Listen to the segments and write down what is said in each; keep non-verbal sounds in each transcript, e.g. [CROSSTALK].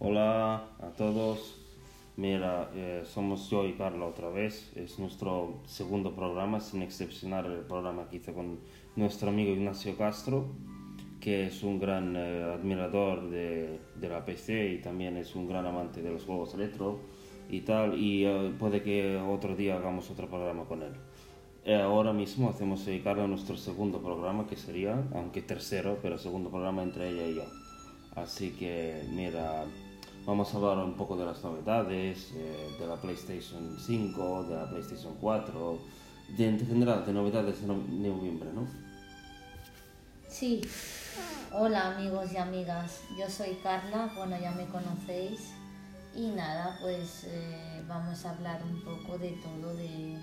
Hola a todos. Mira, eh, somos yo y Carla otra vez. Es nuestro segundo programa, sin excepcionar el programa que hice con nuestro amigo Ignacio Castro, que es un gran eh, admirador de, de, la PC y también es un gran amante de los juegos retro y tal. Y eh, puede que otro día hagamos otro programa con él. ahora mismo hacemos dedicar a nuestro segundo programa, que sería, aunque tercero, pero segundo programa entre ella y yo. Así que, mira, Vamos a hablar un poco de las novedades, eh, de la PlayStation 5, de la PlayStation 4, de, en general de novedades de noviembre, ¿no? Sí. Hola amigos y amigas, yo soy Carla, bueno ya me conocéis y nada, pues eh, vamos a hablar un poco de todo de...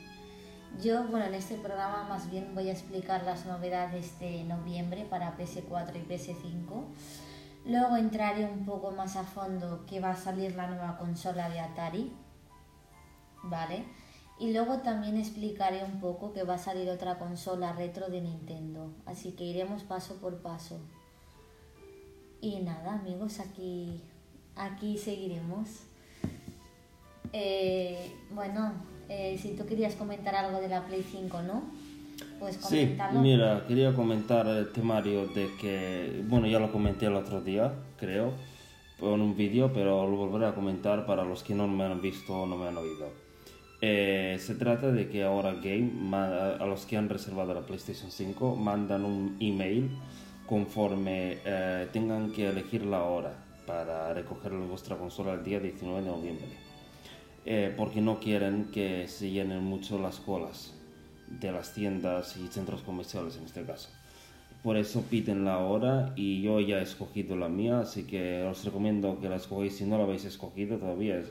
Yo, bueno, en este programa más bien voy a explicar las novedades de noviembre para PS4 y PS5 Luego entraré un poco más a fondo que va a salir la nueva consola de Atari, ¿vale? Y luego también explicaré un poco que va a salir otra consola retro de Nintendo. Así que iremos paso por paso. Y nada, amigos, aquí, aquí seguiremos. Eh, bueno, eh, si tú querías comentar algo de la Play 5, ¿no? Pues sí, mira, quería comentar el temario de que, bueno, ya lo comenté el otro día, creo, en un vídeo, pero lo volveré a comentar para los que no me han visto o no me han oído. Eh, se trata de que ahora Game, a los que han reservado la PlayStation 5, mandan un email conforme eh, tengan que elegir la hora para recoger vuestra consola el día 19 de noviembre. Eh, porque no quieren que se llenen mucho las colas de las tiendas y centros comerciales en este caso. Por eso piden la hora y yo ya he escogido la mía, así que os recomiendo que la escogéis si no la habéis escogido todavía.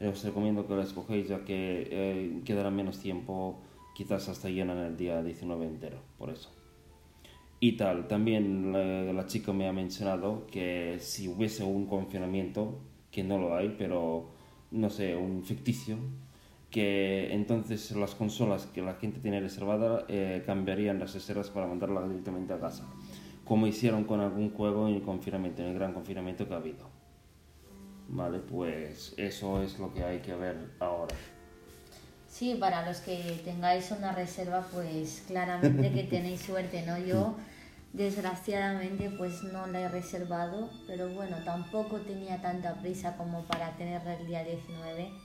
Os recomiendo que la escogéis ya que eh, quedará menos tiempo, quizás hasta llena en el día 19 entero, por eso. Y tal, también la, la chica me ha mencionado que si hubiese un confinamiento, que no lo hay, pero no sé, un ficticio, que entonces las consolas que la gente tiene reservada eh, cambiarían las reservas para mandarlas directamente a casa, como hicieron con algún juego en el confinamiento, en el gran confinamiento que ha habido. Vale, pues eso es lo que hay que ver ahora. Sí, para los que tengáis una reserva, pues claramente que [LAUGHS] tenéis suerte, ¿no? Yo desgraciadamente pues no la he reservado, pero bueno, tampoco tenía tanta prisa como para tenerla el día 19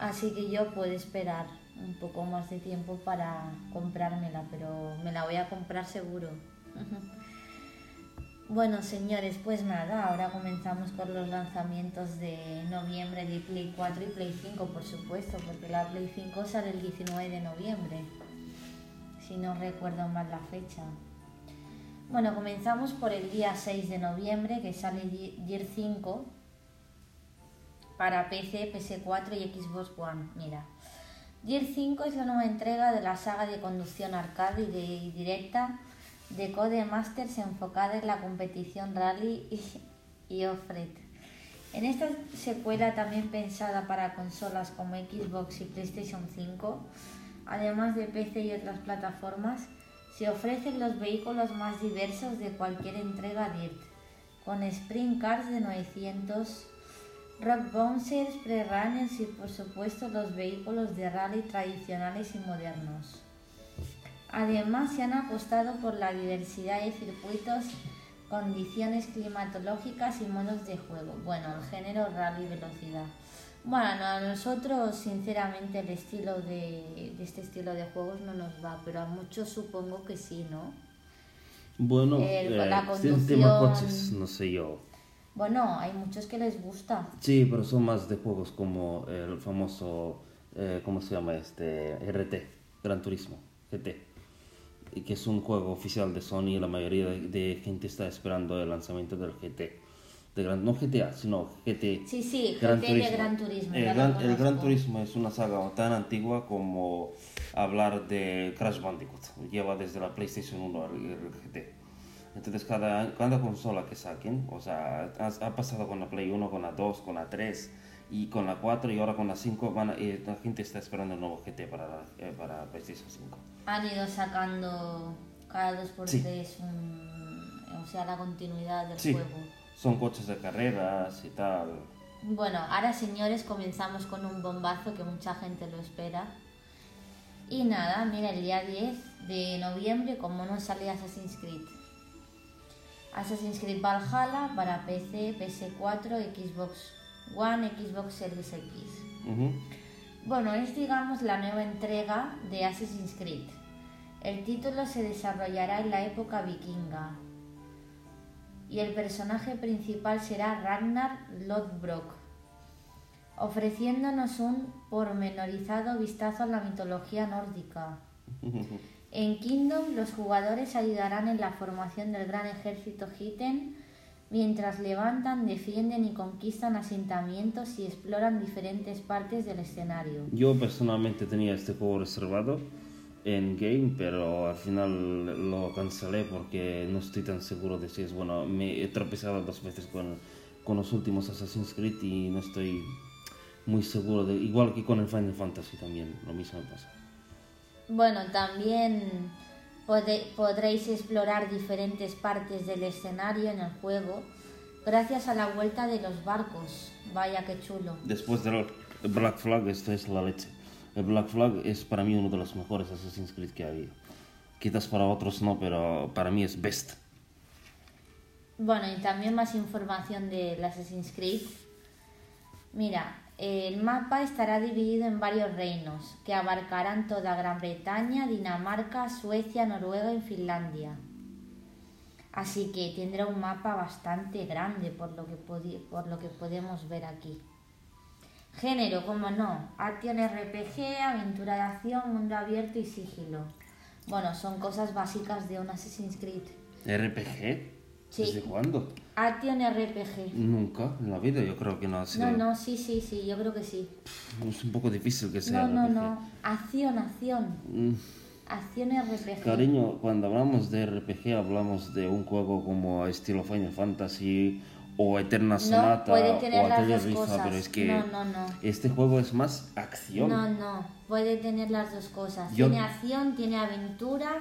Así que yo puedo esperar un poco más de tiempo para comprármela, pero me la voy a comprar seguro. [LAUGHS] bueno, señores, pues nada, ahora comenzamos con los lanzamientos de noviembre de Play 4 y Play 5, por supuesto, porque la Play 5 sale el 19 de noviembre, si no recuerdo mal la fecha. Bueno, comenzamos por el día 6 de noviembre, que sale Gear 5 para PC, PS4 y Xbox One. Mira, Gear 5 es la nueva entrega de la saga de conducción arcade y, directa de Codemasters enfocada en la competición rally y, y off-road. En esta secuela también pensada para consolas como Xbox y PlayStation 5, además de PC y otras plataformas, se ofrecen los vehículos más diversos de cualquier entrega DIRT, con sprint cars de 900 rock bouncers, pre-runners y por supuesto los vehículos de rally tradicionales y modernos. Además se han apostado por la diversidad de circuitos, condiciones climatológicas y modos de juego. Bueno, el género rally velocidad. Bueno, a nosotros sinceramente el estilo de, este estilo de juegos no nos va, pero a muchos supongo que sí, ¿no? Bueno, el, la conducción... tema coches, no sé yo. Bueno, hay muchos que les gusta. Sí, pero son más de juegos como el famoso, eh, ¿cómo se llama este? RT, Gran Turismo, GT. Y que es un juego oficial de Sony y la mayoría de, gente está esperando el lanzamiento del GT. De gran, no GTA, sino GT. Sí, sí, Gran GT Turismo. de Gran Turismo. El, gran, el Gran Turismo es una saga tan antigua como hablar de Crash Bandicoot. Lleva desde la PlayStation 1 el GT. Entonces cada, cada consola que saquen, o sea, ha, pasado con la Play 1, con la 2, con la 3 y con la 4 y ahora con la 5, van eh, la gente está esperando el nuevo GT para, eh, para PlayStation 5. Han ido sacando cada 2x3 o sea, la continuidad del juego. son coches de carreras y tal. Bueno, ahora señores comenzamos con un bombazo que mucha gente lo espera. Y nada, mira, el día 10 de noviembre, como no sale Assassin's Creed. Assassin's Creed Valhalla para PC, PS4, Xbox One, Xbox Series X. Bueno, es digamos la nueva entrega de Assassin's Creed. El título se desarrollará en la época vikinga y el personaje principal será Ragnar Lodbrok, ofreciéndonos un pormenorizado vistazo a la mitología nórdica. En Kingdom los jugadores ayudarán en la formación del gran ejército Hitten mientras levantan, defienden y conquistan asentamientos y exploran diferentes partes del escenario. Yo personalmente tenía este juego reservado en game, pero al final lo cancelé porque no estoy tan seguro de si es bueno. Me he tropezado dos veces con, con los últimos Assassin's Creed y no estoy muy seguro de. Igual que con el Final Fantasy también, lo mismo pasa. Bueno, también podréis explorar diferentes partes del escenario en el juego gracias a la vuelta de los barcos. Vaya que chulo. Después del Black Flag, esto es la leche. El Black Flag es para mí uno de los mejores Assassin's Creed que ha habido. Quizás para otros no, pero para mí es best. Bueno, y también más información del Assassin's Creed. Mira, el mapa estará dividido en varios reinos que abarcarán toda Gran Bretaña, Dinamarca, Suecia, Noruega y Finlandia. Así que tendrá un mapa bastante grande por lo que, por lo que podemos ver aquí. Género, como no, acción RPG, aventura de acción, mundo abierto y sigilo. Bueno, son cosas básicas de un Assassin's Creed. ¿RPG? ¿Desde cuándo? Action RPG. Nunca, en la vida yo creo que no ha sido. No, no, sí, sí, sí, yo creo que sí. Es un poco difícil que sea. No, no, no. Acción, acción. Mm. Acción RPG. Cariño, cuando hablamos de RPG hablamos de un juego como estilo Final Fantasy o Eterna Sonata no, puede tener o las dos cosas. pero es que no, no, no. este juego es más acción. No, no, puede tener las dos cosas. Tiene acción, tiene aventura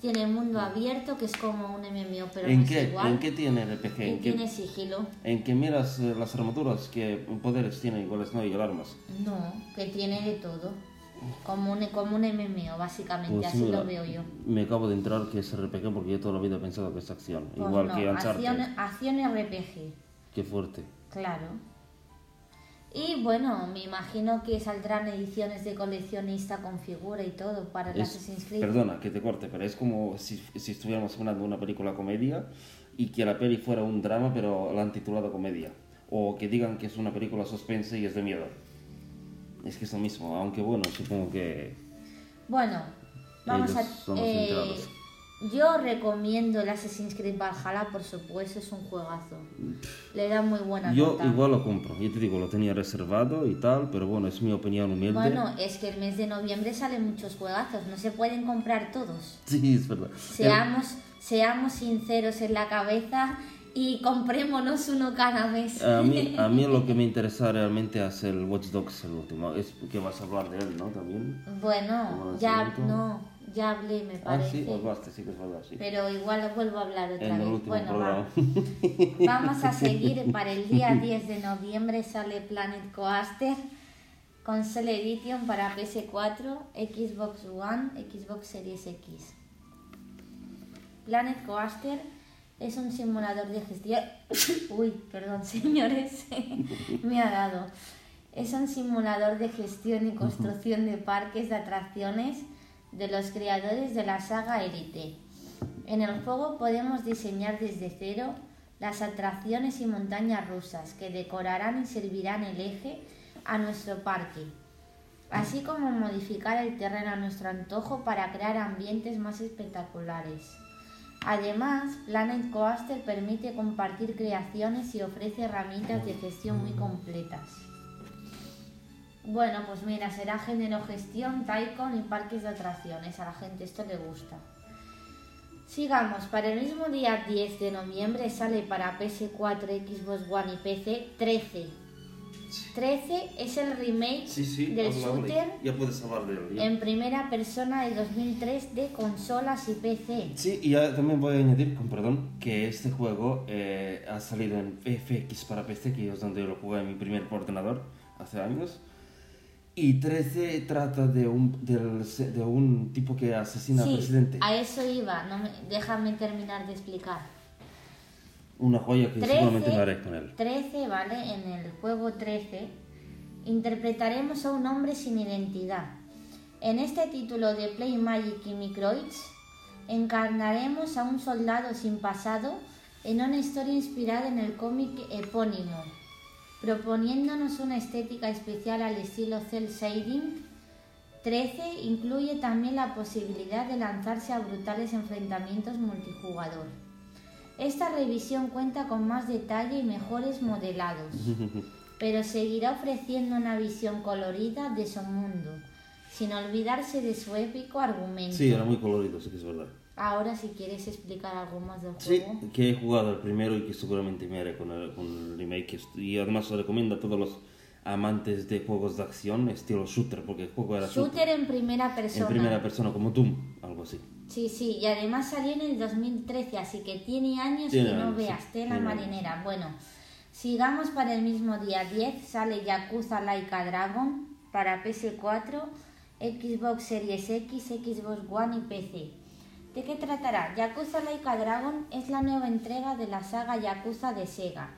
tiene mundo abierto, que es como un MMO, pero ¿En no qué, es igual. ¿En qué tiene RPG? ¿En tiene sigilo. ¿En que miras eh, las armaduras? ¿Qué poderes tiene iguales no y armas? No, que tiene de todo. Como un, como un MMO, básicamente, pues así lo veo yo. Me acabo de entrar que es RPG porque yo toda la vida he pensado que es acción. Pues igual que Uncharted. Acción, acción RPG. Qué fuerte. Claro. Y bueno, me imagino que saldrán ediciones de coleccionista con figura y todo para el Assassin's Creed. Perdona que te corte, pero es como si, si estuviéramos hablando de una película comedia y que la peli fuera un drama, pero la han titulado comedia. O que digan que es una película suspense y es de miedo. Es que es lo mismo, aunque bueno, supongo que. Bueno, vamos a. Eh, yo recomiendo el Assassin's Creed Valhalla, por supuesto, es un juegazo. Le da muy buena Yo igual lo compro, yo te digo, lo tenía reservado y tal, pero bueno, es mi opinión humilde. Bueno, es que el mes de noviembre salen muchos juegazos, no se pueden comprar todos. Sí, es verdad. Seamos, seamos sinceros en la cabeza y comprémonos uno cada mes. A mí, [LAUGHS] a mí lo que me interesa realmente es el Watch Dogs, el último. Es que vas a hablar de él, ¿no? También. Bueno, ya no ya hablé, me parece. Ah, sí, sí que es verdad, sí. Pero igual vuelvo a hablar otra vez. bueno, [LAUGHS] vamos a seguir. [LAUGHS] Para el día 10 de noviembre sale Planet Coaster con Cell Edition para PS4, Xbox One, Xbox Series X. Planet Coaster es un simulador de gestión. [COUGHS] Uy, perdón, [LAUGHS] señores, me ha dado. Es un simulador de gestión y construcción de parques de atracciones de los creadores de la saga Elite. En el juego podemos diseñar desde cero las atracciones y montañas rusas que decorarán y servirán el eje a nuestro parque, así como modificar el terreno a nuestro antojo para crear ambientes más espectaculares. Además, Planet Coaster permite compartir creaciones y ofrece herramientas de gestión muy completas. Bueno, pues mira, será género gestión, Taikon y parques de atracciones. A la gente esto le gusta. Sigamos, para el mismo día 10 de noviembre sale para PS4, Xbox One y PC 13. 13 es el remake Sí, sí, del shooter Ya puedes hablarlo. ya. en primera persona de 2003 de consolas y PC. Sí, y ya también voy a añadir, con perdón, que este juego eh, ha salido en FX para PC, que es donde lo jugué en mi primer ordenador hace años. Y 13 trata de un, del- de un tipo que asesina al Sí, presidente. a eso iba, no me- déjame terminar de explicar. Una joya que 13, seguramente lo haré con él. 13, ¿vale? En el juego 13 interpretaremos a un hombre sin identidad. En este título de Play Magic y Microids encarnaremos a un soldado sin pasado en una historia inspirada en el cómic epónimo, proponiéndonos una estética especial al estilo cel shading. 13 incluye también la posibilidad de lanzarse a brutales enfrentamientos multijugador. Esta revisión cuenta con más detalle y mejores modelados, [LAUGHS] pero seguirá ofreciendo una visión colorida de su mundo, sin olvidarse de su épico argumento. Sí, era muy colorido, sí que es verdad. Ahora, si quieres explicar algo más del Sí, juego. que he jugado el primero y que seguramente me haré con el, con el remake. Y además lo recomiendo a todos los amantes de juegos de acción, estilo shooter, porque el juego era shooter. Shooter en primera persona. En primera persona, como Doom, algo así. Sí, sí, y además salió en el 2013, así que tiene años Tiene que no años, sí, veas, tela marinera. Bueno, sigamos para el mismo día 10, sale Yakuza Laika Dragon para PS4, Xbox Series X, Xbox One y PC. ¿De qué tratará? Yakuza Laika Dragon es la nueva entrega de la saga Yakuza de Sega,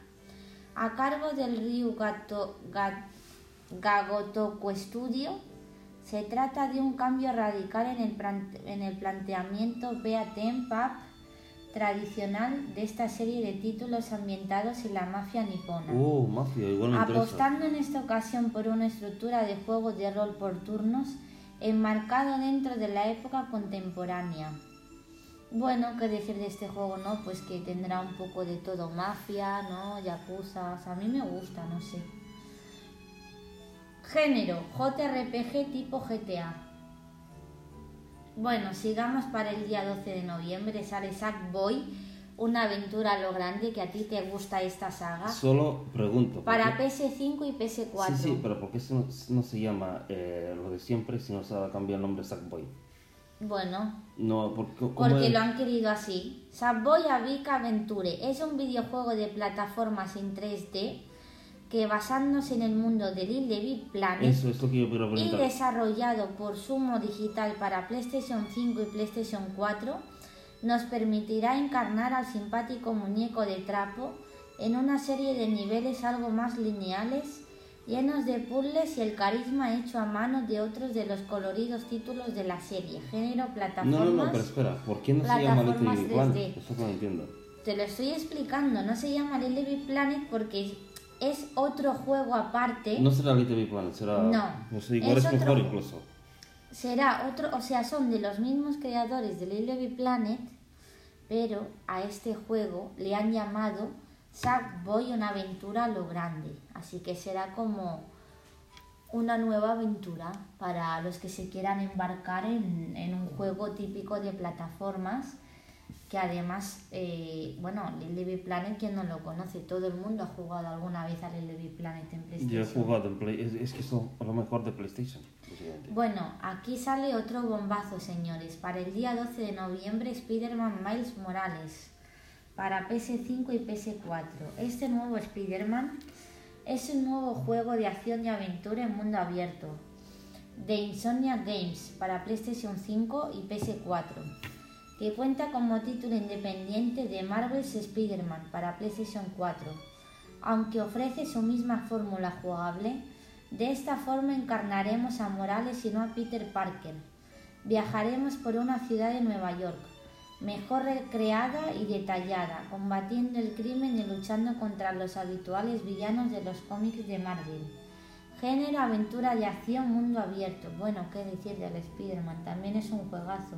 a cargo del Ryu Gato, Ga- Gagotoku Studio. Se trata de un cambio radical en el, en el planteamiento beat 'em up tradicional de esta serie de títulos ambientados en la mafia nipona. Oh, Mafia, igual me interesa. apostando en esta ocasión por una estructura de juego de rol por turnos enmarcado dentro de la época contemporánea. Bueno, ¿qué decir de este juego, no? Pues que tendrá un poco de todo, mafia, ¿no? Yakuza, a mí me gusta, no sé. Género, JRPG tipo GTA. Bueno, sigamos para el día 12 de noviembre, sale Sackboy, una aventura a lo grande, que a ti te gusta esta saga. Solo pregunto. ¿por Para qué? PS5 y PS4. Sí, sí, pero ¿por qué no, no se llama eh, lo de siempre si no se ha cambiado el nombre Sackboy? Bueno, No, porque, lo han querido así. Sackboy Avic Adventure es un videojuego de plataformas en 3D que basándose en el mundo de Little Big Planet Eso es lo que yo quiero y desarrollado por Sumo Digital para PlayStation 5 y PlayStation 4, nos permitirá encarnar al simpático muñeco de trapo en una serie de niveles algo más lineales, llenos de puzzles y el carisma hecho a mano de otros de los coloridos títulos de la serie, género No, plataformas. no, no, pero espera, ¿por qué no se llama Little Big Planet? 3D. Eso no entiendo. Te lo estoy explicando, no se llama Little Big Planet porque es otro juego aparte. No será Little Big Planet, será... No, No sé, igual es es, otro mejor juego. incluso. será otro, o sea, son de los mismos creadores de Little Big Planet, pero a este juego le han llamado Sackboy una aventura a lo grande, así que será como una nueva aventura para los que se quieran embarcar en, en un juego típico de plataformas que además, eh, bueno, Little Big Planet, quien no lo conoce, todo el mundo ha jugado alguna vez a Little Big Planet en PlayStation. Yo he jugado en Play... Es, es que es lo mejor de PlayStation. Bueno, aquí sale otro bombazo, señores. Para el día 12 de noviembre, Spider-Man Miles Morales. Para PS5 y PS4. Este nuevo Spider-Man es un nuevo juego de acción y aventura en mundo abierto. De Insomnia Games para PlayStation 5 y PS4. Que cuenta como título independiente de Marvel's Spider-Man para PlayStation 4. Aunque ofrece su misma fórmula jugable, de esta forma encarnaremos a Morales y no a Peter Parker. Viajaremos por una ciudad de Nueva York, mejor recreada y detallada, combatiendo el crimen y luchando contra los habituales villanos de los cómics de Marvel. Género, aventura de acción, mundo abierto. Bueno, qué decir del Spider-Man, también es un juegazo.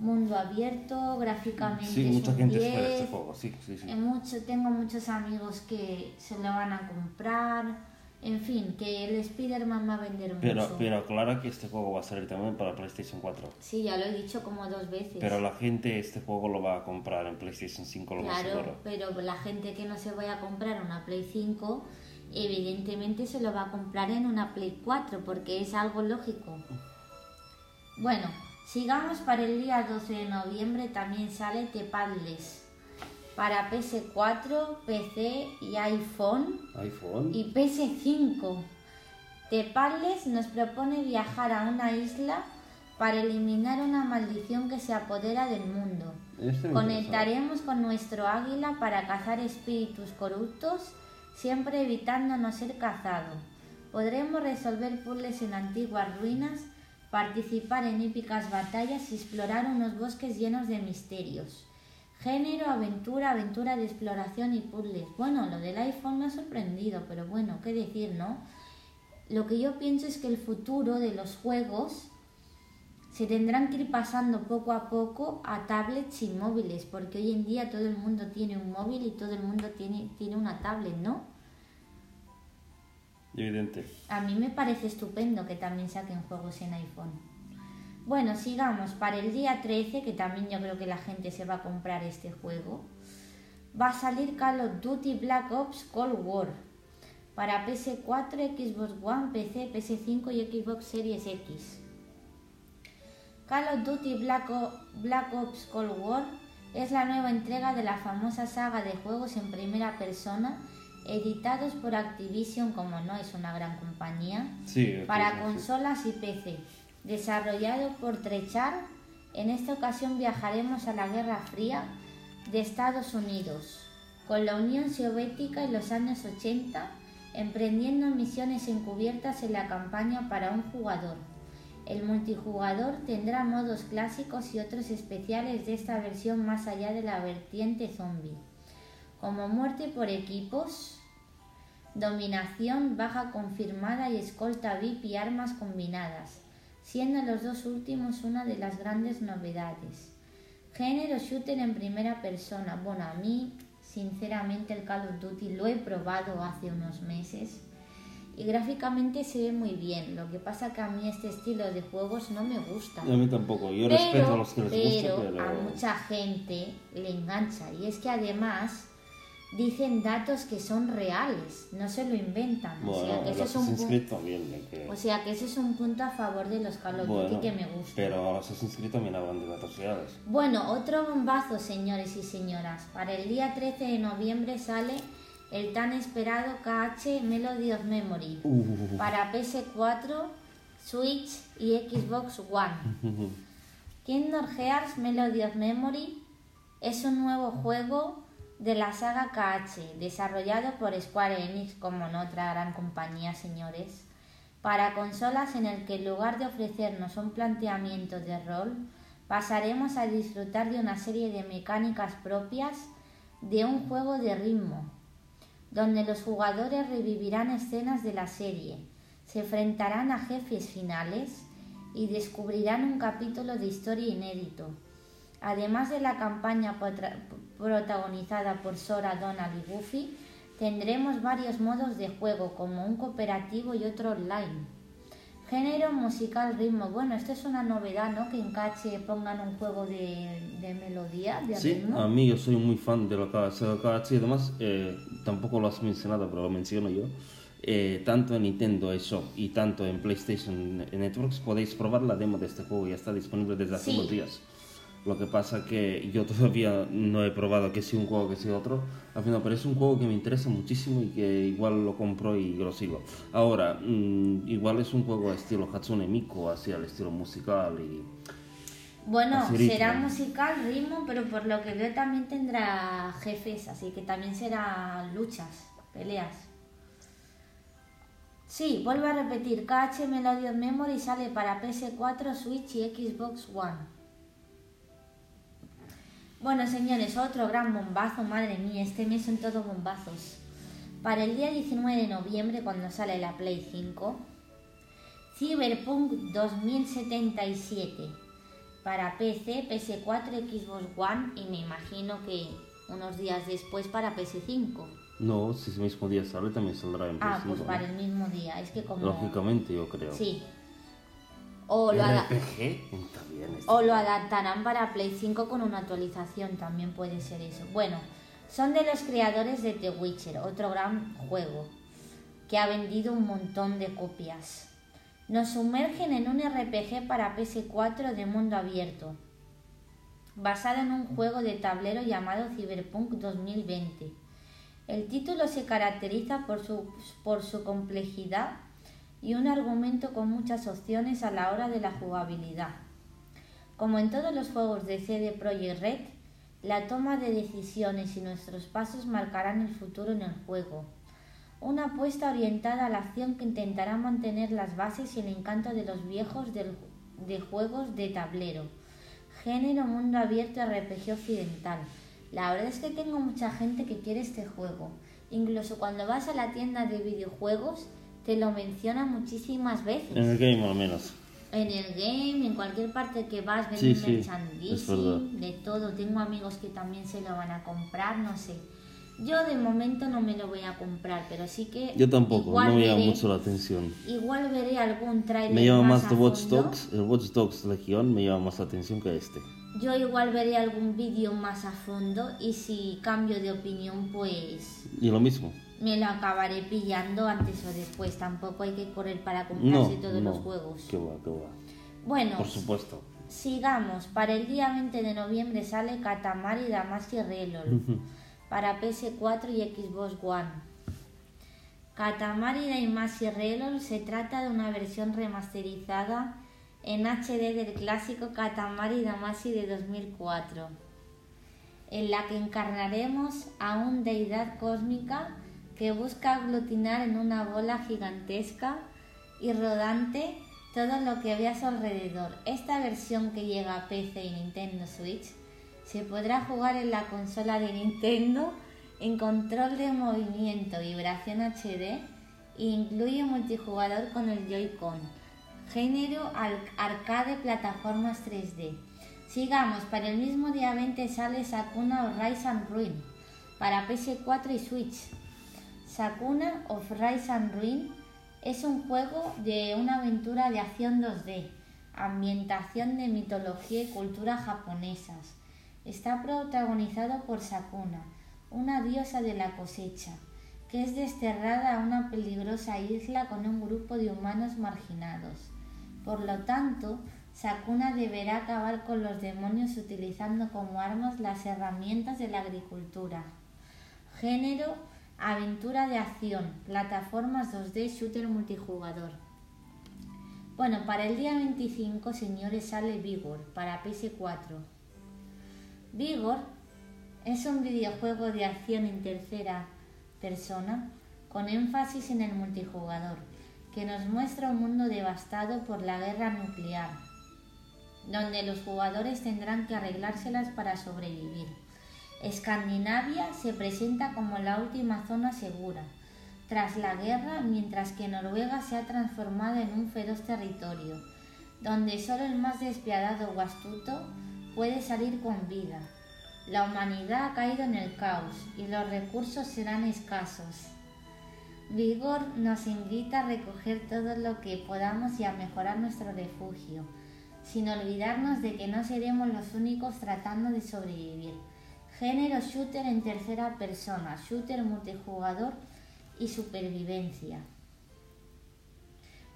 Mundo abierto, gráficamente Sí, es mucha un gente espera 10. este juego, sí, sí, sí. Eh, mucho, tengo muchos amigos que se lo van a comprar. En fin, que el Spider-Man va a vender Pero, mucho. pero aclara que este juego va a salir también para PlayStation 4. Sí, ya lo he dicho como dos veces. Pero la gente este juego lo va a comprar en PlayStation 5, lo claro, pero la gente que no se vaya a comprar una Play 5 evidentemente se lo va a comprar en una Play 4 porque es algo lógico. Bueno, sigamos para el día 12 de noviembre también sale Tepadles para PS4, PC y iPhone, iPhone. y PS5. Tepales nos propone viajar a una isla para eliminar una maldición que se apodera del mundo. Este Conectaremos con nuestro águila para cazar espíritus corruptos, siempre evitando no ser cazado. Podremos resolver puzzles en antiguas ruinas, participar en épicas batallas y explorar unos bosques llenos de misterios. Género, aventura, aventura de exploración y puzzles. Bueno, lo del iPhone me ha sorprendido, pero bueno, qué decir, ¿no? Lo que yo pienso es que el futuro de los juegos se tendrán que ir pasando poco a poco a tablets y móviles, porque hoy en día todo el mundo tiene un móvil y todo el mundo tiene, tiene una tablet, ¿no? Evidente. A mí me parece estupendo que también saquen juegos en iPhone. Bueno, sigamos. Para el día 13, que también yo creo que la gente se va a comprar este juego, va a salir Call of Duty Black Ops Cold War para PS4, Xbox One, PC, PS5 y Xbox Series X. Call of Duty Black, O- Black Ops Cold War es la nueva entrega de la famosa saga de juegos en primera persona editados por Activision, como no es una gran compañía, Sí. para sí. consolas y PC. Desarrollado por Trechar, en esta ocasión viajaremos a la Guerra Fría de Estados Unidos, con la Unión Soviética en los años 80, emprendiendo misiones encubiertas en la campaña para un jugador. El multijugador tendrá modos clásicos y otros especiales de esta versión más allá de la vertiente zombie, como muerte por equipos, dominación, baja confirmada y escolta VIP y armas combinadas, siendo los dos últimos una de las grandes novedades. Género shooter en primera persona. Bueno, a mí, sinceramente, el Call of Duty lo he probado hace unos meses y gráficamente se ve muy bien. Lo que pasa que a mí este estilo de juegos no me gusta. A mí tampoco. Yo Pero, respeto a los que les pero gusta, pero. a mucha gente le engancha. Y es que además dicen datos que son reales, no se lo inventan. o, sea, que ese es un Assassin's pu- Creed también. de que- o sea que ese es un punto a favor de los Call of Duty que me gusta. Pero Assassin's Creed también hablan de datos reales. Bueno, otro bombazo, señores y señoras. Para el día 13 de noviembre sale el tan esperado KH Melody of Memory Uh. para PS4, Switch y Xbox One. [LAUGHS] Kingdom Hearts Melody of Memory es un nuevo juego de la saga KH, desarrollado por Square Enix, como en otra gran compañía, señores, para consolas en el que en lugar de ofrecernos un planteamiento de rol, pasaremos a disfrutar de una serie de mecánicas propias de un juego de ritmo, donde los jugadores revivirán escenas de la serie, se enfrentarán a jefes finales y descubrirán un capítulo de historia inédito. Además de la campaña protagonizada por Sora, Donald y Goofy, tendremos varios modos de juego, como un cooperativo y otro online. Género musical ritmo. Bueno, esto es una novedad, ¿no? Que en Cache pongan un juego de, de melodía, de Sí, ritmo. a mí yo soy muy fan de la KH y además eh, tampoco lo has mencionado, pero lo menciono yo. Eh, tanto en Nintendo eShop y tanto en PlayStation Networks podéis probar la demo de este juego, ya está disponible desde hace Sí. unos días. Lo que pasa que yo [LAUGHS] todavía no he probado que sea un juego que sea otro. Al final, pero es un juego que me interesa muchísimo y que igual lo compro y lo sigo. Ahora, mm, igual es un juego estilo Hatsune Miku, así al estilo musical y... Bueno, será musical, ritmo, pero por lo que veo también tendrá jefes, así que también será luchas, peleas. Sí, vuelvo a repetir, KH Melody of Memory sale para PS4, Switch y Xbox One. Bueno, señores, otro gran bombazo, madre mía, este mes son todos bombazos. Para el día 19 de noviembre, cuando sale la Play 5, Cyberpunk 2077 para PC, PS4, Xbox One y me imagino que unos días después para PS5. No, si ese mismo día sale también saldrá en Ah, PS5, pues ¿no? para el mismo día. Es que como... Lógicamente, yo creo. Sí. O lo, RPG, o adaptarán para Play 5 con una actualización, también puede ser eso. Bueno, son de los creadores de The Witcher, otro gran juego. que ha vendido un montón de copias. Nos sumergen en un RPG para PS4 de mundo abierto, basado en un juego de tablero llamado Cyberpunk 2020. El título se caracteriza por su, por su complejidad y un argumento con muchas opciones a la hora de la jugabilidad. Como en todos los juegos de CD Projekt Red, la toma de decisiones y nuestros pasos marcarán el futuro en el juego. Una apuesta orientada a la acción que intentará mantener las bases y el encanto de los viejos de juegos de tablero. Género mundo abierto RPG occidental. La verdad es que tengo mucha gente que quiere este juego. Incluso cuando vas a la tienda de videojuegos te lo menciona muchísimas veces. En el game al menos en el game, en cualquier parte que vas, venden sí, merchandising, de todo. Tengo amigos que también se lo van a comprar, no sé. Yo de momento no me lo voy a comprar, pero sí que. Yo tampoco, no me llama mucho la atención. Igual veré algún trailer. Me llama más, The Watch Dogs, el Watch Dogs Legion me llama más la atención que este. Yo igual veré algún vídeo más a fondo y si cambio de opinión, pues. Y lo mismo me lo acabaré pillando antes o después. Tampoco hay que correr para comprarse todos los juegos. Qué va, qué va. Bueno, por supuesto. Sigamos. Para el día 20 de noviembre sale Katamari Damacy Reload para PS4 y Xbox One. Katamari Damacy Reload se trata de una versión remasterizada en HD del clásico Katamari Damacy de 2004, en la que encarnaremos a un deidad cósmica que busca aglutinar en una bola gigantesca y rodante todo lo que ve a su alrededor. Esta versión que llega a PC y Nintendo Switch se podrá jugar en la consola de Nintendo en control de movimiento, vibración HD e incluye multijugador con el Joy-Con. Género arcade plataformas 3D. Sigamos, para el mismo día 20 sale Sakuna o Rise and Ruin para PS4 y Switch. Sakuna of Rise and Ruin es un juego de una aventura de acción 2D, ambientación de mitología y cultura japonesas. Está protagonizado por Sakuna, una diosa de la cosecha, que es desterrada a una peligrosa isla con un grupo de humanos marginados. Por lo tanto, Sakuna deberá acabar con los demonios utilizando como armas las herramientas de la agricultura. Género Aventura de acción, plataformas 2D, shooter multijugador. Bueno, para el día 25, señores, sale Vigor para PS4. Vigor es un videojuego de acción en tercera persona con énfasis en el multijugador, que nos muestra un mundo devastado por la guerra nuclear, donde los jugadores tendrán que arreglárselas para sobrevivir. Escandinavia se presenta como la última zona segura tras la guerra, mientras que Noruega se ha transformado en un feroz territorio, donde solo el más despiadado o astuto puede salir con vida. La humanidad ha caído en el caos y los recursos serán escasos. Vigor nos invita a recoger todo lo que podamos y a mejorar nuestro refugio, sin olvidarnos de que no seremos los únicos tratando de sobrevivir. Género shooter en tercera persona, shooter multijugador y supervivencia.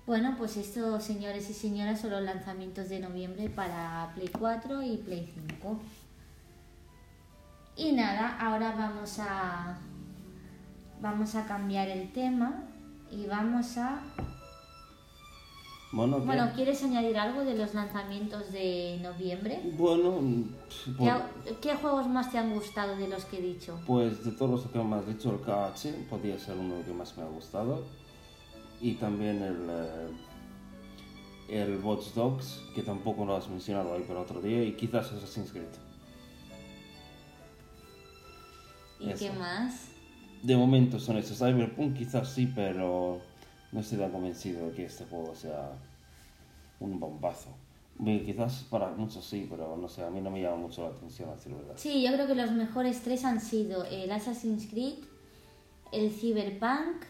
Bueno, pues estos señores y señoras son los lanzamientos de noviembre para Play 4 y Play 5. Y nada, ahora vamos a vamos a cambiar el tema y vamos a bueno, ¿quieres añadir algo de los lanzamientos de noviembre? Bueno, ¿Qué, juegos más te han gustado de los que he dicho? Pues de todos los que me has dicho, el KH podría ser uno que más me ha gustado. Y también el, eh, el Watch Dogs, que tampoco lo has mencionado ahí pero otro día, y quizás Assassin's Creed. ¿Y qué más? De momento son estos. Cyberpunk quizás sí, pero no estoy tan convencido de que este juego sea un bombazo. Quizás para muchos sí, pero no sé, a mí no me llama mucho la atención, a decir verdad. Sí, yo creo que los mejores tres han sido el Assassin's Creed, el Cyberpunk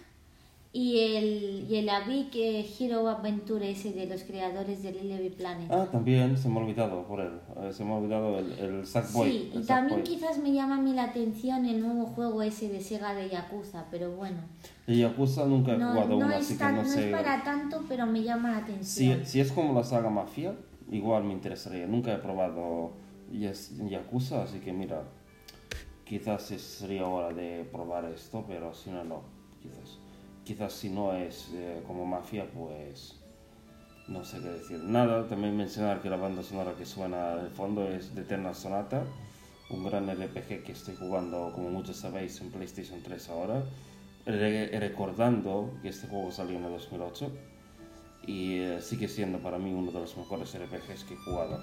y el, y el Avic Hero Adventure ese de los creadores de Lily Planet. Ah, también se me ha olvidado por él, eh, se me ha olvidado el, el Sackboy. Sí, y también quizás me llama a mí la atención el nuevo juego ese de Sega de Yakuza, pero bueno. Yakuza nunca he No, jugado no es así que no no sé. es para tanto, pero me llama la Si, atención. si es como la saga Mafia, igual me interesaría. Nunca he probado Yakuza, así que mira, quizás sería hora de probar esto, pero si no, no. Quizás, quizás si no es eh, como Mafia, pues no sé qué decir. Nada, también mencionar que la banda sonora que suena de fondo es de Eternal Sonata, un gran RPG que estoy jugando, como muchos sabéis, en PlayStation 3 ahora. Re- recordando que este juego salió en el 2008 y eh, sigue siendo para mí uno de los mejores RPGs que he jugado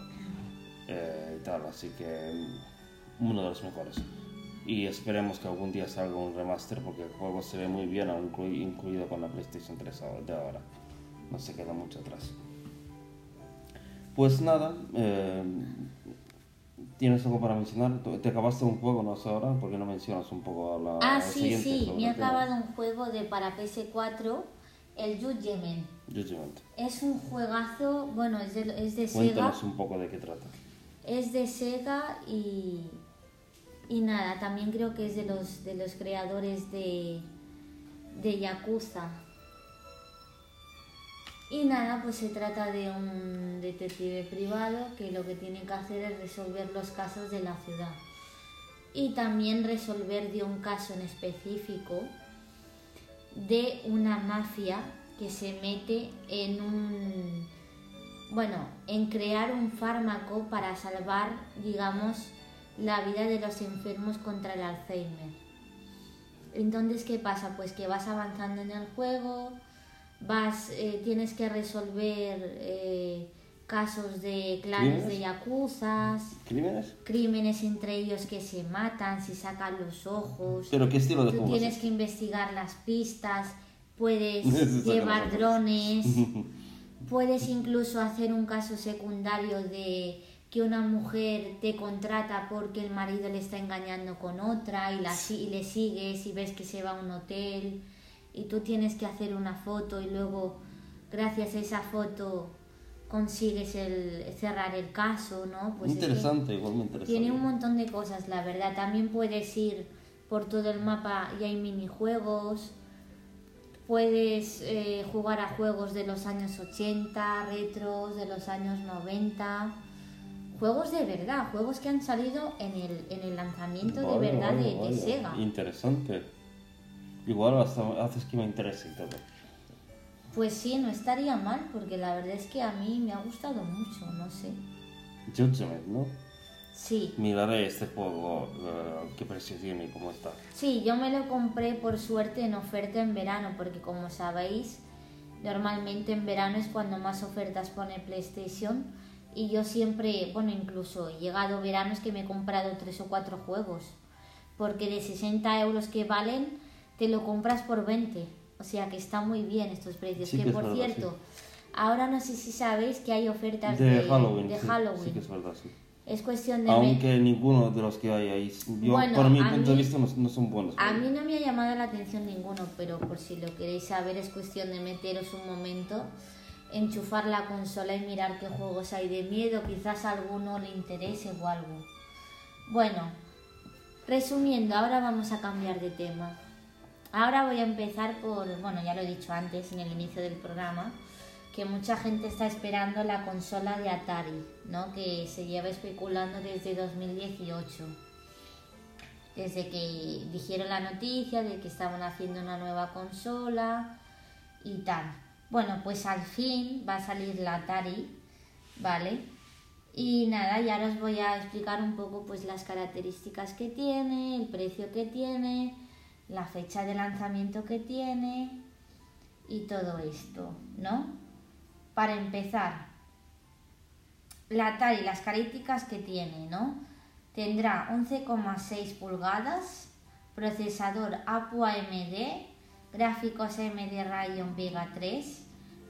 eh, y tal, así que mm, uno de los mejores. Y esperemos que algún día salga un remaster porque el juego se ve muy bien, incluido con la PlayStation 3 ahora- de ahora. No se queda mucho atrás. Pues nada, eh, ¿tienes algo para mencionar? ¿Tú- ¿Te acabaste un juego, no sé ahora? ¿Por qué no mencionas un poco a la Ah, sí, sí, me he acabado un juego de para PS4, el Judgment. Judgment. Es un juegazo, bueno, es de, es de Sega. Cuéntanos un poco de qué trata. Es de Sega y, y nada, también creo que es de los, de los creadores de, de Yakuza. Y nada, pues se trata de un detective privado que lo que tiene que hacer es resolver los casos de la ciudad. Y también resolver de un caso en específico de una mafia que se mete en un bueno, en crear un fármaco para salvar, digamos, la vida de los enfermos contra el Alzheimer. Entonces, ¿qué pasa? Pues que vas avanzando en el juego, vas, eh, tienes que resolver eh, casos de clanes de yakuzas, ¿Crímenes? crímenes entre ellos que se matan, si sacan los ojos. ¿Pero qué estilo de Tú tienes que investigar las pistas, puedes [LAUGHS] Se llevar drones, [LAUGHS] puedes incluso hacer un caso secundario de que una mujer te contrata porque el marido le está engañando con otra y, la, y le sigues y ves que se va a un hotel y tú tienes que hacer una foto y luego gracias a esa foto consigues el, cerrar el caso, ¿no? Pues interesante, igual muy interesante. tiene un montón de cosas, la verdad. También puedes ir por todo el mapa y hay minijuegos. Puedes eh, jugar a juegos de los años 80, retros de los años 90. Juegos de verdad, juegos que han salido en el, en el lanzamiento de Vaya, verdad vaya, de, de vaya. Sega. Interesante. Igual hasta haces que me interese y todo. Pues sí, no estaría mal, porque la verdad es que a mí me ha gustado mucho, no sé. Judgment, ¿no? Sí, Miraré este juego, eh, qué precio tiene y cómo está. Sí, yo me lo compré por suerte en oferta en verano, porque como sabéis, normalmente en verano es cuando más ofertas pone PlayStation. Y yo siempre, bueno, incluso he llegado veranos que me he comprado tres o cuatro juegos. Porque de 60 euros que valen, te lo compras por 20. O sea que está muy bien estos precios. Sí que que es por verdad, cierto, ahora no sé si sabéis que hay ofertas De, de, Halloween, de sí, Halloween. sí que es verdad, sí. Es cuestión de... Aunque ninguno de los que hay ahí, yo, Bueno, por mi punto de vista, no, no son buenos. A mí no me ha llamado la atención ninguno, pero por si lo queréis saber es cuestión de meteros un momento, enchufar la consola y mirar qué juegos hay de miedo, quizás alguno le interese o algo. Bueno, resumiendo, ahora vamos a cambiar de tema. Ahora voy a empezar por, bueno, ya lo he dicho antes en el inicio del programa, que mucha gente está esperando la consola de Atari, ¿no? Que se lleva especulando desde 2018 desde que dijeron la noticia de que estaban haciendo una nueva consola y tal. Bueno, pues al fin va a salir la Atari, ¿vale? Y nada, y ahora os voy a explicar un poco pues las características que tiene, el precio que tiene, la fecha de lanzamiento que tiene y todo esto, ¿no? Para empezar, la Atari, las características que tiene, ¿no? Tendrá 11,6 pulgadas, procesador APU AMD, gráficos AMD Radeon Vega 3,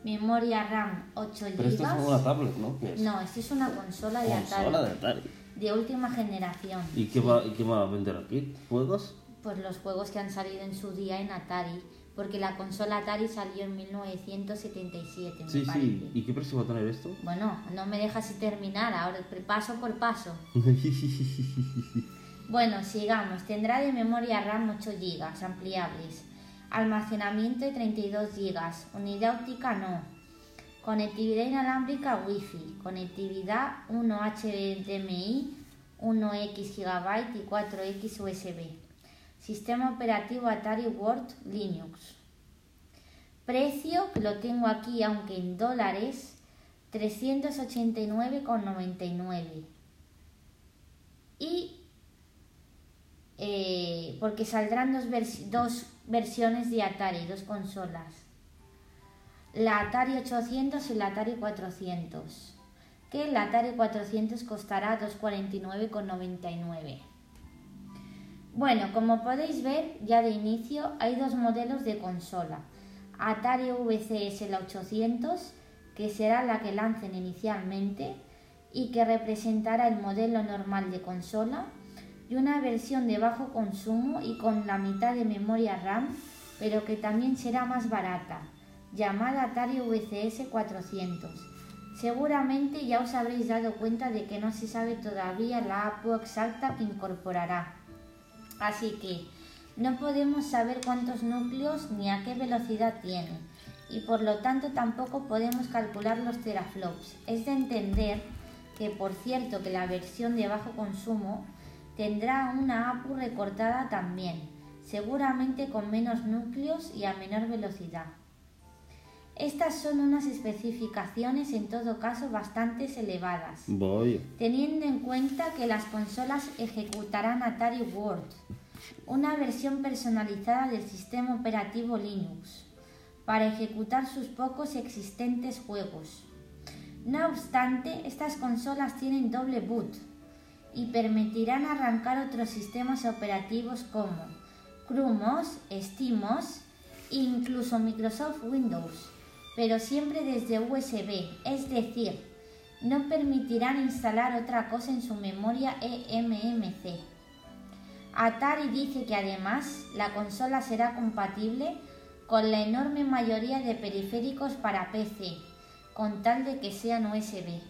memoria RAM 8 Pero esto es una GB. tablet, ¿no? ¿Qué es? No, esto es una consola de Consola Atari de Atari. de última generación. ¿Y qué, va, ¿Y qué va a vender aquí? ¿Juegos? Pues los juegos que han salido en su día en Atari, porque la consola Atari salió en 1977, me Sí, parece. sí. ¿Y qué precio va a tener esto? Bueno, no me dejas terminar, ahora paso por paso. [LAUGHS] Bueno, sigamos. Tendrá de memoria RAM 8 GB ampliables. almacenamiento de 32 GB, unidad óptica no, conectividad inalámbrica Wi-Fi, conectividad 1 HDMI, 1X GB y 4X USB, sistema operativo Atari Word Linux. Precio, lo tengo aquí aunque en dólares, 389,99. Y eh, porque saldrán dos, dos versiones de Atari, dos consolas. La Atari 800 y la Atari 400. Que la Atari 400 costará 249,99. Bueno, como podéis ver, ya de inicio hay dos modelos de consola. Atari VCS la 800, que será la que lancen inicialmente y que representará el modelo normal de consola, y una versión de bajo consumo y con la mitad de memoria RAM, pero que también será más barata, llamada Atari VCS 400. Seguramente ya os habréis dado cuenta de que no se sabe todavía la APU exacta que incorporará. Así que no podemos saber cuántos núcleos ni a qué velocidad tiene y por lo tanto tampoco podemos calcular los teraflops. Es de entender que por cierto que la versión de bajo consumo tendrá una APU recortada también, seguramente con menos núcleos y a menor velocidad. Estas son unas especificaciones en todo caso bastante elevadas, teniendo en cuenta que las consolas ejecutarán Atari Word, una versión personalizada del sistema operativo Linux, para ejecutar sus pocos existentes juegos. No obstante, estas consolas tienen doble boot y permitirán arrancar otros sistemas operativos como ChromeOS, SteamOS e incluso Microsoft Windows, pero siempre desde USB, es decir, no permitirán instalar otra cosa en su memoria eMMC. Atari dice que además la consola será compatible con la enorme mayoría de periféricos para PC, con tal de que sean USB.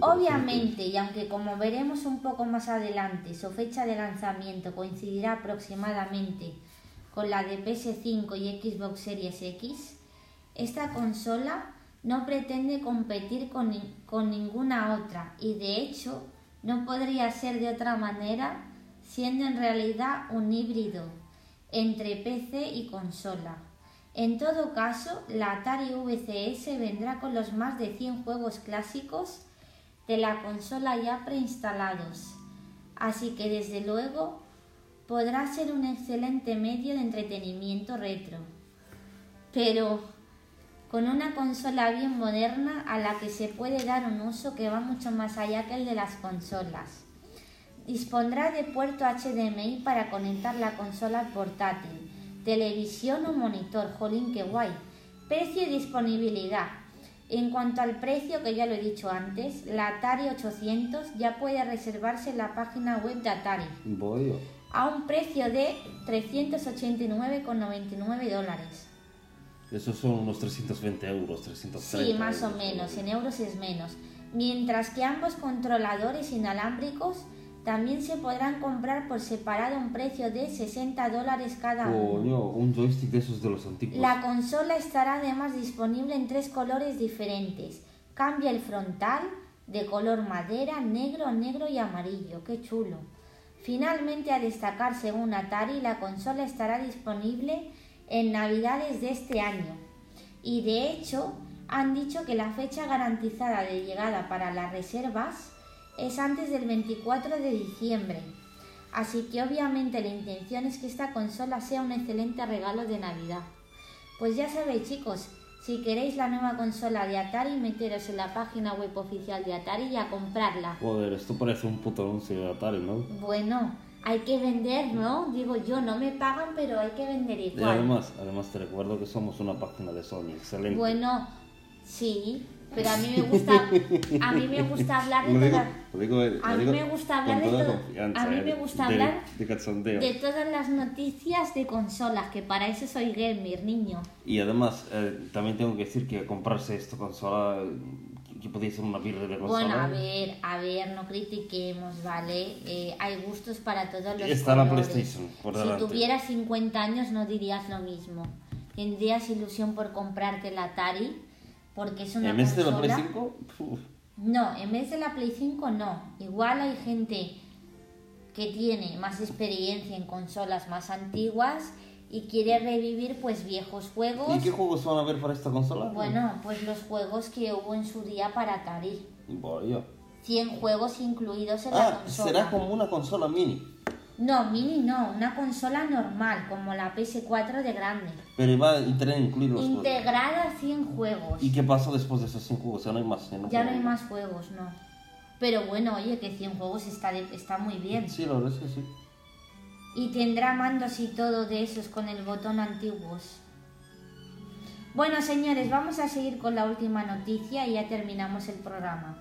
Obviamente, y aunque como veremos un poco más adelante, su fecha de lanzamiento coincidirá aproximadamente con la de PS5 y Xbox Series X, esta consola no pretende competir con, con ninguna otra y de hecho no podría ser de otra manera siendo en realidad un híbrido entre PC y consola. En todo caso, la Atari VCS vendrá con los más de 100 juegos clásicos de la consola ya preinstalados, así que desde luego podrá ser un excelente medio de entretenimiento retro. Pero con una consola bien moderna a la que se puede dar un uso que va mucho más allá que el de las consolas. Dispondrá de puerto HDMI para conectar la consola portátil televisión o monitor, jolín, qué guay. Precio y disponibilidad. En cuanto al precio, que ya lo he dicho antes, la Atari 800 ya puede reservarse en la página web de Atari. Voy. A un precio de 389,99 dólares. Esos son unos 320 euros, 330 Sí, más o menos, en euros es menos. Mientras que ambos controladores inalámbricos también se podrán comprar por separado a un precio de 60 dólares cada uno. un joystick de esos de los antiguos. La consola estará además disponible en tres colores diferentes. Cambia el frontal de color madera, negro, negro y amarillo. ¡Qué chulo! Finalmente, a destacar según Atari, la consola estará disponible en Navidades de este año. Y de hecho, han dicho que la fecha garantizada de llegada para las reservas es antes del 24 de diciembre, así que obviamente la intención es que esta consola sea un excelente regalo de Navidad. Pues ya sabéis chicos, si queréis la nueva consola de Atari, meteros en la página web oficial de Atari y a comprarla. Joder, esto parece un puto anuncio de Atari, ¿no? Bueno, hay que vender, ¿no? Digo yo, no me pagan, pero hay que vender igual. Y además, además te recuerdo que somos una página de Sony, excelente. Bueno, sí, pero a mí me gusta a mí me gusta hablar de todas a mí me gusta hablar de a mí me gusta hablar de, todas las noticias de consolas que para eso soy gamer niño y además eh, también tengo que decir que comprarse esta consola que podía ser una birra de consola. Bueno, a ver, a ver, no critiquemos, ¿vale? Eh, hay gustos para todos los Está la PlayStation, por Si tuvieras 50 años no dirías lo mismo. Tendrías ilusión por comprarte la Atari, porque es una ¿En vez de la Play 5? No, en vez de la Play 5 no. Igual hay gente que tiene más experiencia en consolas más antiguas y quiere revivir pues viejos juegos. ¿Y qué juegos van a haber para esta consola? Bueno, pues los juegos que hubo en su día para Atari. Bueno. 100 juegos incluidos en la ah, consola. será como una consola mini. No, mini no, una consola normal, como la PS4 de grande. Pero iba a tener incluidos Integrada 100 juegos. ¿Y qué pasó después de esos 100 juegos? Ya no hay más. Ya no hay más juegos, no. Pero bueno, oye, que 100 juegos está, está muy bien. Sí, la verdad es que sí. Y tendrá mandos y todo de esos con el botón antiguos. Bueno, señores, vamos a seguir con la última noticia y ya terminamos el programa.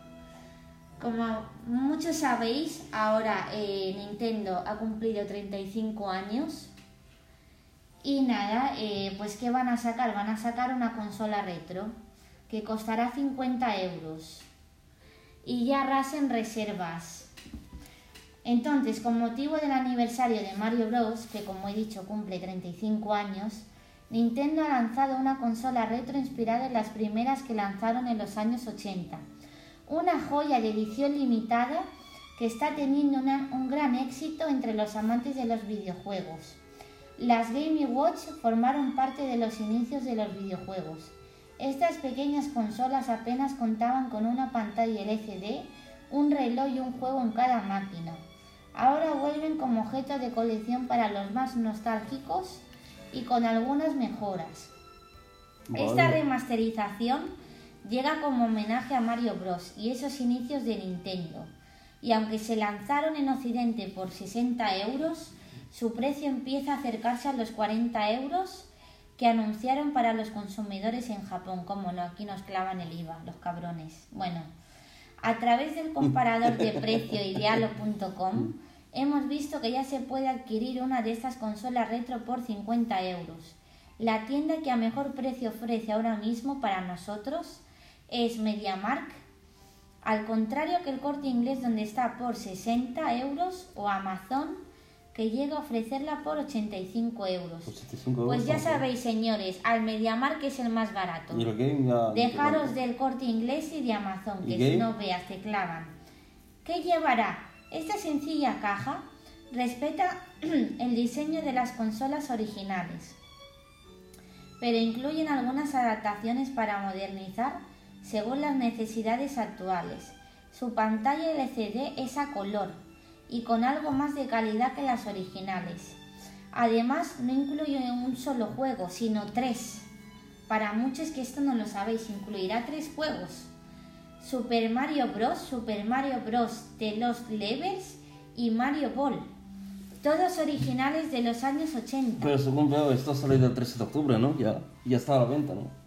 Como muchos sabéis, ahora eh, Nintendo ha cumplido 35 años. Y nada, eh, pues ¿qué van a sacar? Van a sacar una consola retro que costará 50 euros. Y ya rasen reservas. Entonces, con motivo del aniversario de Mario Bros., que como he dicho cumple 35 años, Nintendo ha lanzado una consola retro inspirada en las primeras que lanzaron en los años 80. Una joya de edición limitada que está teniendo un gran éxito entre los amantes de los videojuegos. Las Game Watch formaron parte de los inicios de los videojuegos. Estas pequeñas consolas apenas contaban con una pantalla LCD, un reloj y un juego en cada máquina ahora vuelven como objeto de colección para los más nostálgicos y con algunas mejoras. Esta remasterización llega como homenaje a Mario Bros. y esos inicios de Nintendo, y aunque se lanzaron en Occidente por 60 euros, su precio empieza a acercarse a los 40 euros que anunciaron para los consumidores en Japón. Como no, aquí nos clavan el IVA, los cabrones. Bueno, a través del comparador de precio [LAUGHS] idealo.com hemos visto que ya se puede adquirir una de estas consolas retro por 50 euros. La tienda que a mejor precio ofrece ahora mismo para nosotros es MediaMark, al contrario que el corte inglés donde está por 60 euros o Amazon que llega a ofrecerla por 85 euros. pues ya sabéis, señores, al MediaMark es el más barato. Dejaros del corte inglés y de Amazon, que si no veas te clavan. ¿Qué llevará? Esta sencilla caja respeta [CLEARS THROAT] el diseño de las consolas originales, pero incluyen algunas adaptaciones para modernizar según las necesidades actuales. Su pantalla LCD es a color y con algo más de calidad que las originales. Además, no incluye un solo juego, sino tres. Para muchos que esto no lo sabéis, incluirá tres juegos. Super Mario Bros., Super Mario Bros. The Lost Levels y Mario Ball. Todos originales de los años 80. Pero según veo, esto ha salido el 13 de octubre, ¿no? Ya, ya está a la venta, ¿no?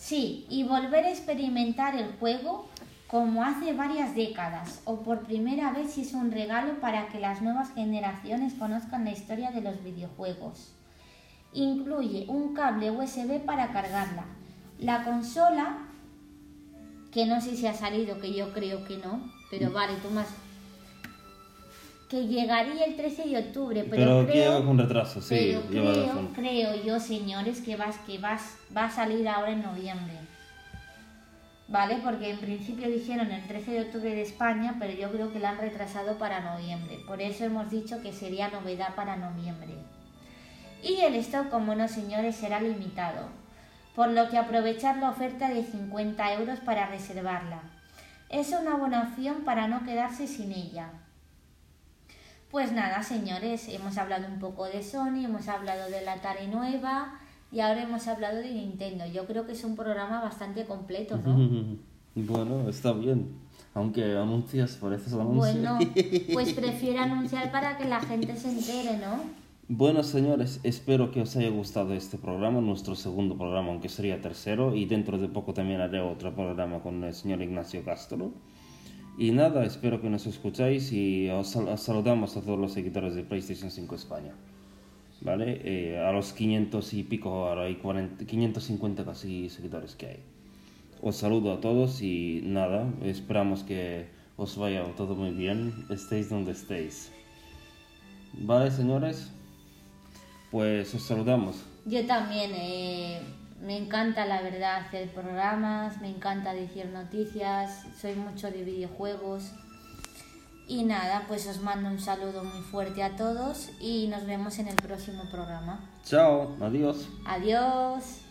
Sí, y volver a experimentar el juego como hace varias décadas o por primera vez es un regalo para que las nuevas generaciones conozcan la historia de los videojuegos. Incluye un cable USB para cargarla. La consola, que no sé si ha salido, que yo creo que no, pero mm. vale, tú más que llegaría el 13 de octubre, pero, creo con retraso, sí, creo, creo yo, señores, que vas que vas va a salir ahora en noviembre. ¿vale? Porque en principio dijeron el 13 de octubre de España, pero yo creo que la han retrasado para noviembre. Por eso hemos dicho que sería novedad para noviembre. Y el stock, como no señores, será limitado, por lo que aprovechar la oferta de 50 euros para reservarla. Es una buena opción para no quedarse sin ella. Pues nada, señores, hemos hablado un poco de Sony, hemos hablado de la Atari nueva, y ahora hemos hablado de Nintendo. Yo creo que es un programa bastante completo, ¿no? [LAUGHS] bueno, está bien. Aunque anuncias, parece eso Bueno, [LAUGHS] pues prefiero anunciar para que la gente se entere, ¿no? Bueno, señores, espero que os haya gustado este programa, nuestro segundo programa, aunque sería tercero, y dentro de poco también haré otro programa con el señor Ignacio Castro. Y nada, espero que nos escucháis y os saludamos a todos los seguidores de PlayStation 5 España. ¿vale? Eh, a los 500 y pico, ahora hay 550 casi seguidores que hay. os saludo a todos y nada, esperamos que os vaya todo muy bien, estéis donde estéis. Vale, señores, pues os saludamos. Yo también, eh, me encanta la verdad hacer programas, me encanta decir noticias, soy mucho de videojuegos. Y nada, pues os mando un saludo muy fuerte a todos y nos vemos en el próximo programa. Chao, adiós. Adiós.